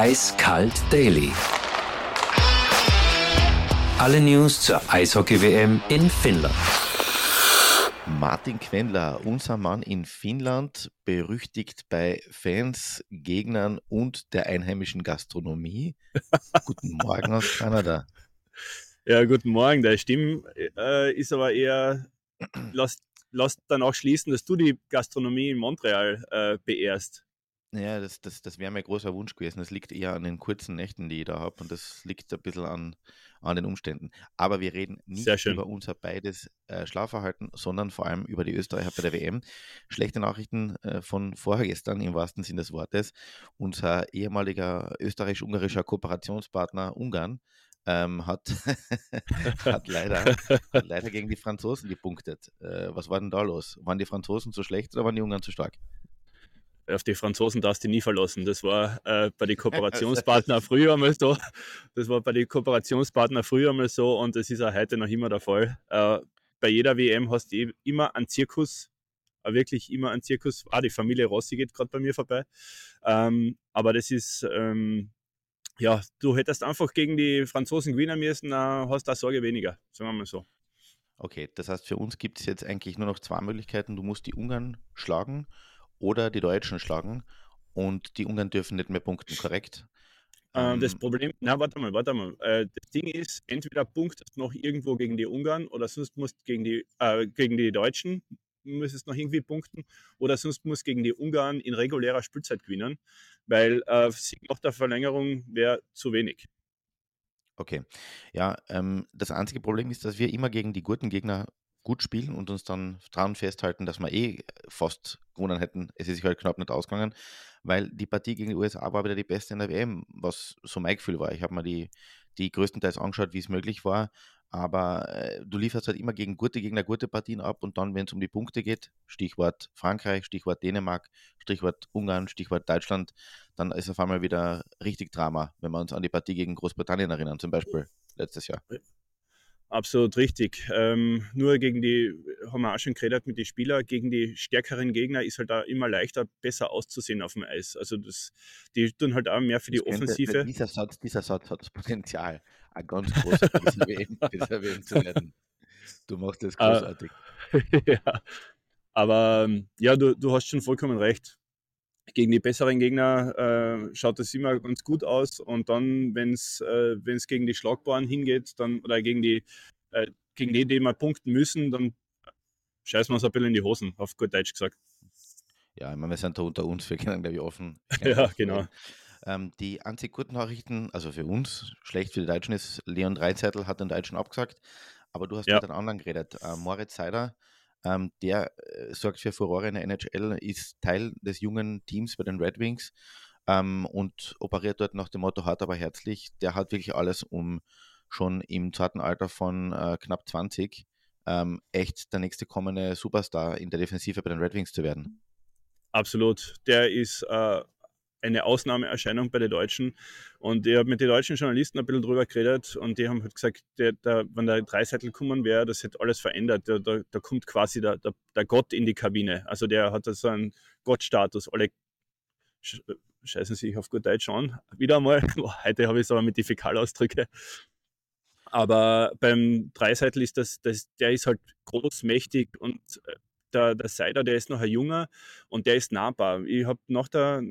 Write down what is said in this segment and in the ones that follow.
Eiskalt Daily. Alle News zur Eishockey-WM in Finnland. Martin Quendler, unser Mann in Finnland, berüchtigt bei Fans, Gegnern und der einheimischen Gastronomie. Guten Morgen aus Kanada. Ja, guten Morgen. Deine Stimme äh, ist aber eher, lasst, lasst danach schließen, dass du die Gastronomie in Montreal äh, beehrst. Ja, das, das, das wäre mein großer Wunsch gewesen. Das liegt eher an den kurzen Nächten, die ich da habe. Und das liegt ein bisschen an, an den Umständen. Aber wir reden nicht über unser beides äh, Schlafverhalten, sondern vor allem über die Österreicher bei der WM. Schlechte Nachrichten äh, von vorgestern im wahrsten Sinne des Wortes. Unser ehemaliger österreichisch-ungarischer Kooperationspartner Ungarn ähm, hat, hat, leider, hat leider gegen die Franzosen gepunktet. Äh, was war denn da los? Waren die Franzosen zu schlecht oder waren die Ungarn zu stark? Auf die Franzosen darfst du nie verlassen. Das war äh, bei den Kooperationspartnern früher einmal so. Das war bei den Kooperationspartnern früher einmal so und das ist auch heute noch immer der Fall. Äh, bei jeder WM hast du immer einen Zirkus, äh, wirklich immer einen Zirkus. Ah, die Familie Rossi geht gerade bei mir vorbei. Ähm, aber das ist, ähm, ja, du hättest einfach gegen die Franzosen gewinnen müssen, dann hast du eine Sorge weniger, sagen wir mal so. Okay, das heißt, für uns gibt es jetzt eigentlich nur noch zwei Möglichkeiten. Du musst die Ungarn schlagen oder die Deutschen schlagen und die Ungarn dürfen nicht mehr punkten, korrekt? Ähm, das Problem, na warte mal, warte mal. Äh, das Ding ist, entweder punktest noch irgendwo gegen die Ungarn oder sonst musst gegen die, äh, gegen die Deutschen müsstest noch irgendwie punkten oder sonst musst gegen die Ungarn in regulärer Spielzeit gewinnen, weil äh, Sieg nach der Verlängerung wäre zu wenig. Okay. Ja, ähm, das einzige Problem ist, dass wir immer gegen die guten Gegner gut spielen und uns dann dran festhalten, dass wir eh fast gewonnen hätten. Es ist sich halt knapp nicht ausgegangen, weil die Partie gegen die USA war wieder die beste in der WM, was so mein Gefühl war. Ich habe mir die, die größtenteils angeschaut, wie es möglich war, aber äh, du lieferst halt immer gegen gute Gegner gute Partien ab und dann, wenn es um die Punkte geht, Stichwort Frankreich, Stichwort Dänemark, Stichwort Ungarn, Stichwort Deutschland, dann ist auf einmal wieder richtig Drama, wenn wir uns an die Partie gegen Großbritannien erinnern, zum Beispiel letztes Jahr. Absolut richtig. Ähm, nur gegen die, haben wir auch schon geredet mit den Spielern, gegen die stärkeren Gegner ist halt auch immer leichter, besser auszusehen auf dem Eis. Also das, die tun halt auch mehr für die könnte, Offensive. Dieser Satz, dieser Satz hat das Potenzial, ein ganz großes WM zu werden. Du machst das ah. großartig. ja. Aber ähm, ja, du, du hast schon vollkommen recht gegen die besseren Gegner äh, schaut es immer ganz gut aus. Und dann, wenn es äh, gegen die Schlagbaren hingeht, dann, oder gegen die, äh, gegen die, die wir punkten müssen, dann scheißen wir uns ein bisschen in die Hosen, auf gut Deutsch gesagt. Ja, ich meine, wir sind da unter uns, wir können, glaube ich, offen. ja, genau. Ähm, die einzig guten Nachrichten, also für uns, schlecht für die Deutschen ist, Leon Dreizettel hat den Deutschen abgesagt, aber du hast ja. mit einem anderen geredet. Äh, Moritz Seider ähm, der äh, sorgt für Furore in der NHL, ist Teil des jungen Teams bei den Red Wings ähm, und operiert dort nach dem Motto hart aber herzlich. Der hat wirklich alles, um schon im zarten Alter von äh, knapp 20 ähm, echt der nächste kommende Superstar in der Defensive bei den Red Wings zu werden. Absolut. Der ist äh, eine Ausnahmeerscheinung bei den Deutschen. Und ich habe mit den deutschen Journalisten ein bisschen drüber geredet und die haben halt gesagt, der, der, wenn der Dreiseitel kommen wäre, das hätte alles verändert. Da, da, da kommt quasi der, der, der, Gott in die Kabine. Also der hat so einen Gottstatus. Alle scheißen sich auf gut Deutsch an. Wieder einmal. Heute habe ich es aber mit die Fäkalausdrücke. Aber beim Dreiseitel ist das, das, der ist halt groß, mächtig und äh, der, der Seider, der ist noch ein Junger und der ist nahbar. Ich habe nach der,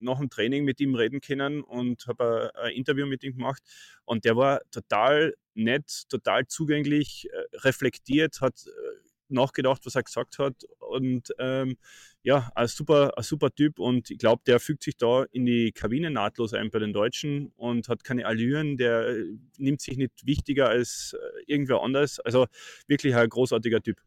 nach dem Training mit ihm reden können und habe ein, Interview mit ihm gemacht. Und der war total nett, total zugänglich, äh, reflektiert, hat äh, nachgedacht, was er gesagt hat. Und ähm, ja, ein super, ein super Typ. Und ich glaube, der fügt sich da in die Kabine nahtlos ein bei den Deutschen und hat keine Allüren. Der äh, nimmt sich nicht wichtiger als irgendwer anders. Also wirklich ein großartiger Typ.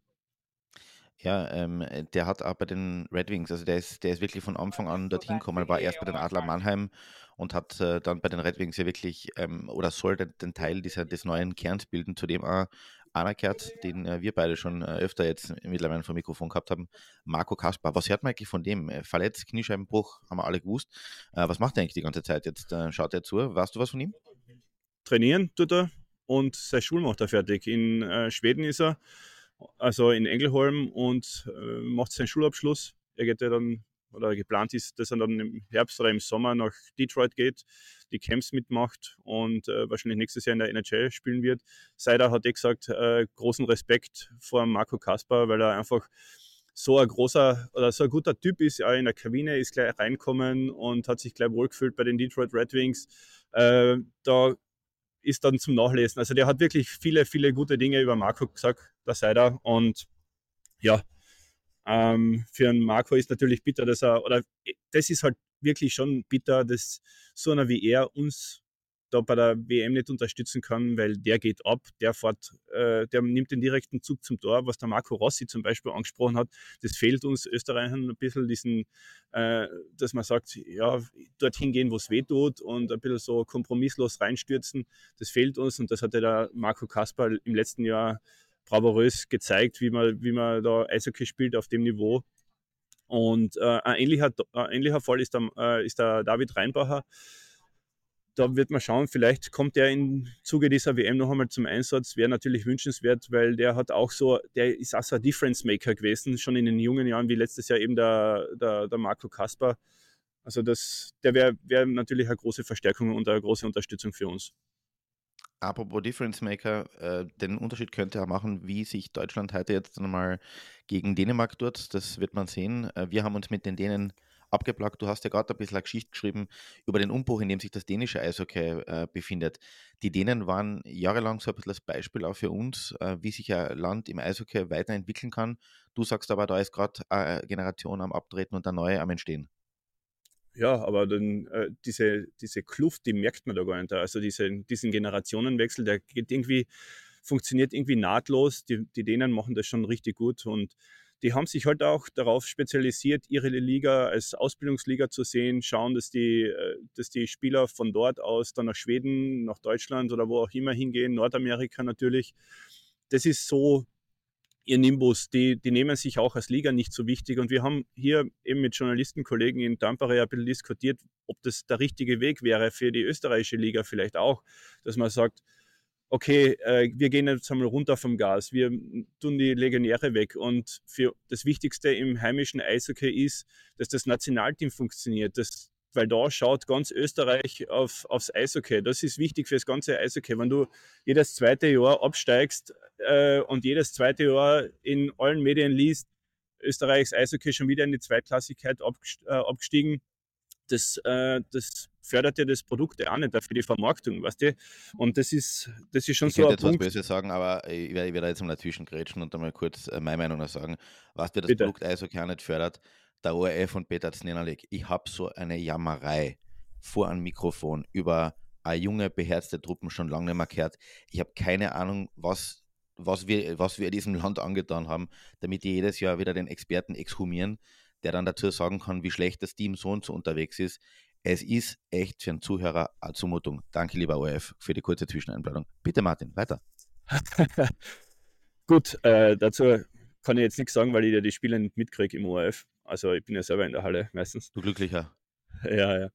Ja, ähm, der hat auch bei den Red Wings, also der ist, der ist wirklich von Anfang an dorthin gekommen, war erst bei den Adler Mannheim und hat äh, dann bei den Red Wings ja wirklich ähm, oder soll den, den, Teil dieser, des neuen Kerns bilden, zu dem auch anerkehrt, den äh, wir beide schon äh, öfter jetzt mittlerweile vom Mikrofon gehabt haben, Marco Kaspar. Was hört man eigentlich von dem? Äh, verletzt, Kniescheibenbruch, haben wir alle gewusst. Äh, was macht er eigentlich die ganze Zeit jetzt? Äh, schaut er zu? Weißt du was von ihm? Trainieren tut er und sein Schul macht er fertig. In Schweden ist er also in Engelholm und äh, macht seinen Schulabschluss. Er geht ja dann oder geplant ist, dass er dann im Herbst oder im Sommer nach Detroit geht, die Camps mitmacht und äh, wahrscheinlich nächstes Jahr in der NHL spielen wird. Seider hat eh gesagt, äh, großen Respekt vor Marco Kasper, weil er einfach so ein großer oder so ein guter Typ ist, ja, in der Kabine ist gleich reinkommen und hat sich gleich wohlgefühlt bei den Detroit Red Wings. Äh, da ist dann zum Nachlesen. Also der hat wirklich viele, viele gute Dinge über Marco gesagt, der Seider. Und ja, ähm, für einen Marco ist natürlich bitter, dass er, oder das ist halt wirklich schon bitter, dass so einer wie er uns da bei der WM nicht unterstützen kann, weil der geht ab, der fährt, äh, der nimmt den direkten Zug zum Tor, was der Marco Rossi zum Beispiel angesprochen hat. Das fehlt uns Österreichern ein bisschen, diesen, äh, dass man sagt, ja, dorthin gehen, wo es weh tut und ein bisschen so kompromisslos reinstürzen. Das fehlt uns und das hatte der Marco Kasper im letzten Jahr bravourös gezeigt, wie man, wie man da Eishockey spielt auf dem Niveau. Und äh, ein, ähnlicher, ein ähnlicher Fall ist der, äh, ist der David Reinbacher, da wird man schauen, vielleicht kommt er im Zuge dieser WM noch einmal zum Einsatz. Wäre natürlich wünschenswert, weil der hat auch so, der ist auch so ein Difference Maker gewesen, schon in den jungen Jahren, wie letztes Jahr eben der, der, der Marco Kasper. Also das, der wäre wär natürlich eine große Verstärkung und eine große Unterstützung für uns. Apropos Difference Maker, äh, den Unterschied könnte er machen, wie sich Deutschland heute jetzt einmal gegen Dänemark tut. Das wird man sehen. Äh, wir haben uns mit den Dänen abgeplagt. Du hast ja gerade ein bisschen eine Geschichte geschrieben über den Umbruch, in dem sich das dänische Eishockey äh, befindet. Die Dänen waren jahrelang so ein bisschen das Beispiel auch für uns, äh, wie sich ein Land im Eishockey weiterentwickeln kann. Du sagst aber, da ist gerade eine Generation am Abtreten und eine neue am Entstehen. Ja, aber dann äh, diese, diese Kluft, die merkt man da gar nicht. Also diese, diesen Generationenwechsel, der geht irgendwie, funktioniert irgendwie nahtlos. Die, die Dänen machen das schon richtig gut und die haben sich halt auch darauf spezialisiert, ihre Liga als Ausbildungsliga zu sehen, schauen, dass die, äh, dass die Spieler von dort aus dann nach Schweden, nach Deutschland oder wo auch immer hingehen, Nordamerika natürlich. Das ist so ihr Nimbus, die, die nehmen sich auch als Liga nicht so wichtig. Und wir haben hier eben mit Journalistenkollegen in Tampere ein bisschen diskutiert, ob das der richtige Weg wäre für die österreichische Liga vielleicht auch, dass man sagt, okay, äh, wir gehen jetzt einmal runter vom Gas, wir tun die Legionäre weg. Und für das Wichtigste im heimischen Eishockey ist, dass das Nationalteam funktioniert, dass, weil da schaut ganz Österreich auf, aufs Eishockey. Das ist wichtig für das ganze Eishockey. Wenn du jedes zweite Jahr absteigst äh, und jedes zweite Jahr in allen Medien liest, Österreichs Eishockey schon wieder in die Zweitklassigkeit äh, abgestiegen, das, äh, das fördert ja das Produkt auch nicht für die Vermarktung, weißt du? Und das ist, das ist schon ich so ein jetzt Punkt. was Böses sagen, aber ich werde, ich werde jetzt mal dazwischen grätschen und einmal kurz äh, meine Meinung sagen. Was dir das Bitte. Produkt Eishockey auch nicht fördert, der ORF und Peter Znenalik. Ich habe so eine Jammerei vor einem Mikrofon über eine junge, beherzte Truppen schon lange nicht mehr gehört. Ich habe keine Ahnung, was, was, wir, was wir diesem Land angetan haben, damit die jedes Jahr wieder den Experten exhumieren der dann dazu sagen kann, wie schlecht das Team so und so unterwegs ist. Es ist echt für einen Zuhörer eine Zumutung. Danke, lieber ORF, für die kurze Zwischeneinbladung. Bitte, Martin, weiter. Gut, äh, dazu kann ich jetzt nichts sagen, weil ich ja die Spiele nicht mitkriege im ORF. Also ich bin ja selber in der Halle meistens. Du glücklicher. Ja, ja.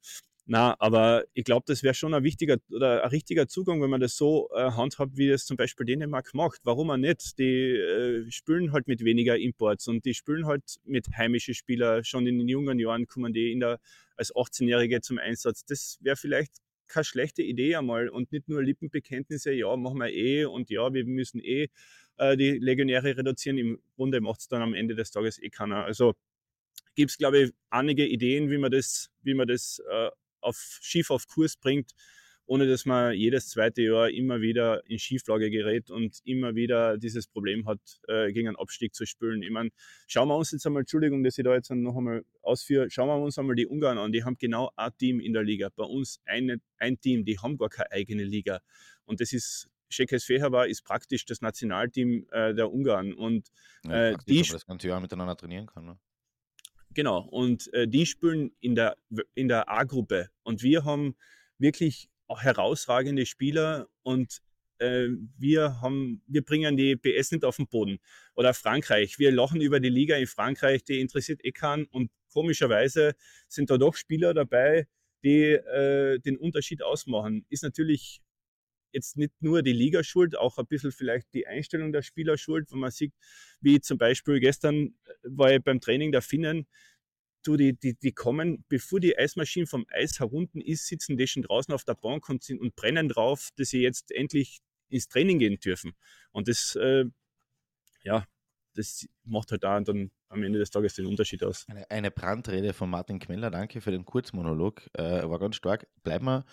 Na, aber ich glaube, das wäre schon ein wichtiger oder ein richtiger Zugang, wenn man das so äh, handhabt, wie es zum Beispiel Dänemark macht. Warum auch nicht? Die äh, spülen halt mit weniger Imports und die spülen halt mit heimischen Spielern. Schon in den jungen Jahren kommen die in der, als 18-Jährige zum Einsatz. Das wäre vielleicht keine schlechte Idee einmal und nicht nur Lippenbekenntnisse, ja, machen wir eh und ja, wir müssen eh äh, die Legionäre reduzieren. Im Grunde macht es dann am Ende des Tages eh keiner. Also gibt es, glaube ich, einige Ideen, wie man das, wie man das äh, auf Schiff auf Kurs bringt, ohne dass man jedes zweite Jahr immer wieder in Schieflage gerät und immer wieder dieses Problem hat, äh, gegen einen Abstieg zu spülen. Ich meine, schauen wir uns jetzt einmal, Entschuldigung, dass ich da jetzt noch einmal ausführe, schauen wir uns einmal die Ungarn an. Die haben genau ein Team in der Liga. Bei uns eine, ein Team, die haben gar keine eigene Liga. Und das ist Shekes Fehervar ist praktisch das Nationalteam äh, der Ungarn. Und äh, ja, die das ganze Jahr miteinander trainieren kann. Ne? Genau, und äh, die spielen in der, in der A-Gruppe. Und wir haben wirklich herausragende Spieler und äh, wir, haben, wir bringen die PS nicht auf den Boden. Oder Frankreich, wir lachen über die Liga in Frankreich, die interessiert eh keinen. Und komischerweise sind da doch Spieler dabei, die äh, den Unterschied ausmachen. Ist natürlich jetzt nicht nur die Liga schuld, auch ein bisschen vielleicht die Einstellung der Spieler schuld, wenn man sieht, wie zum Beispiel gestern äh, war ich beim Training der Finnen, du, die, die, die kommen, bevor die Eismaschine vom Eis herunten ist, sitzen die schon draußen auf der Bank und, sind, und brennen drauf, dass sie jetzt endlich ins Training gehen dürfen. Und das, äh, ja, das macht halt da dann am Ende des Tages den Unterschied aus. Eine, eine Brandrede von Martin Kmeller, danke für den Kurzmonolog, äh, war ganz stark. Bleiben wir,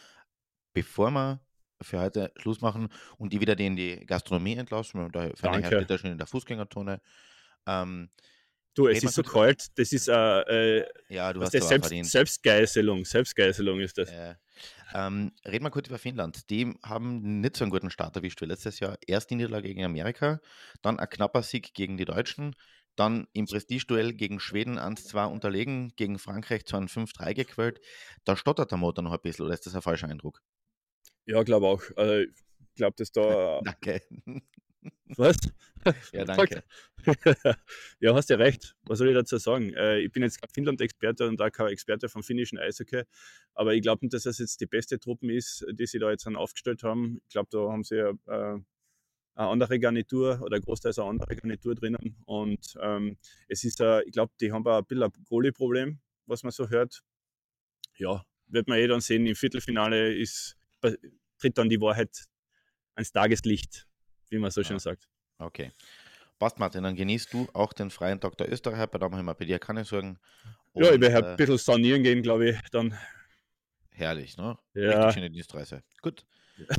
bevor wir für heute Schluss machen und die wieder die in die Gastronomie entlassen, da Danke. steht schon in der Fußgängerzone. Ähm, Du, es ist so kalt, das ist äh, äh, ja, du hast aber Selbst, verdient. Selbstgeißelung, Selbstgeißelung ist das. Äh, ähm, reden wir kurz über Finnland. Die haben nicht so einen guten Start erwischt wie letztes Jahr. Erst die Niederlage gegen Amerika, dann ein knapper Sieg gegen die Deutschen, dann im Prestigeduell gegen Schweden 1-2 unterlegen, gegen Frankreich zwar ein 5-3 gequält. Da stottert der Motor noch ein bisschen, oder ist das ein falscher Eindruck? Ja, glaube auch. Also, ich glaube, dass da. Danke. Was? Ja, danke. ja, hast ja recht. Was soll ich dazu sagen? Äh, ich bin jetzt kein Finnland-Experte und auch kein Experte vom finnischen Eishockey, aber ich glaube nicht, dass das jetzt die beste Truppe ist, die sie da jetzt dann aufgestellt haben. Ich glaube, da haben sie ja, äh, eine andere Garnitur oder großteils eine andere Garnitur drinnen und ähm, es ist, äh, ich glaube, die haben auch ein bisschen ein Goalie-Problem, was man so hört. Ja, wird man eh dann sehen. Im Viertelfinale ist, tritt dann die Wahrheit ans Tageslicht, wie man so schön Ja. sagt. Okay. Passt, Martin, dann genießt du auch den freien Tag der Österreicher. Bei da ich mir bei dir keine Sorgen. ja, ich Und, werde ein äh, bisschen sanieren gehen, glaube ich, dann. herrlich, ne? Ja. Richtig schöne Dienstreise. Gut.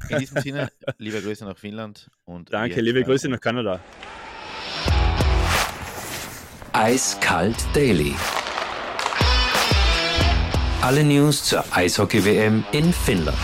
In diesem Sinne, liebe Grüße nach Finnland und Danke, wir liebe Grüße nach Kanada. Eiskalt Daily. Alle News zur Eishockey-WM in Finnland.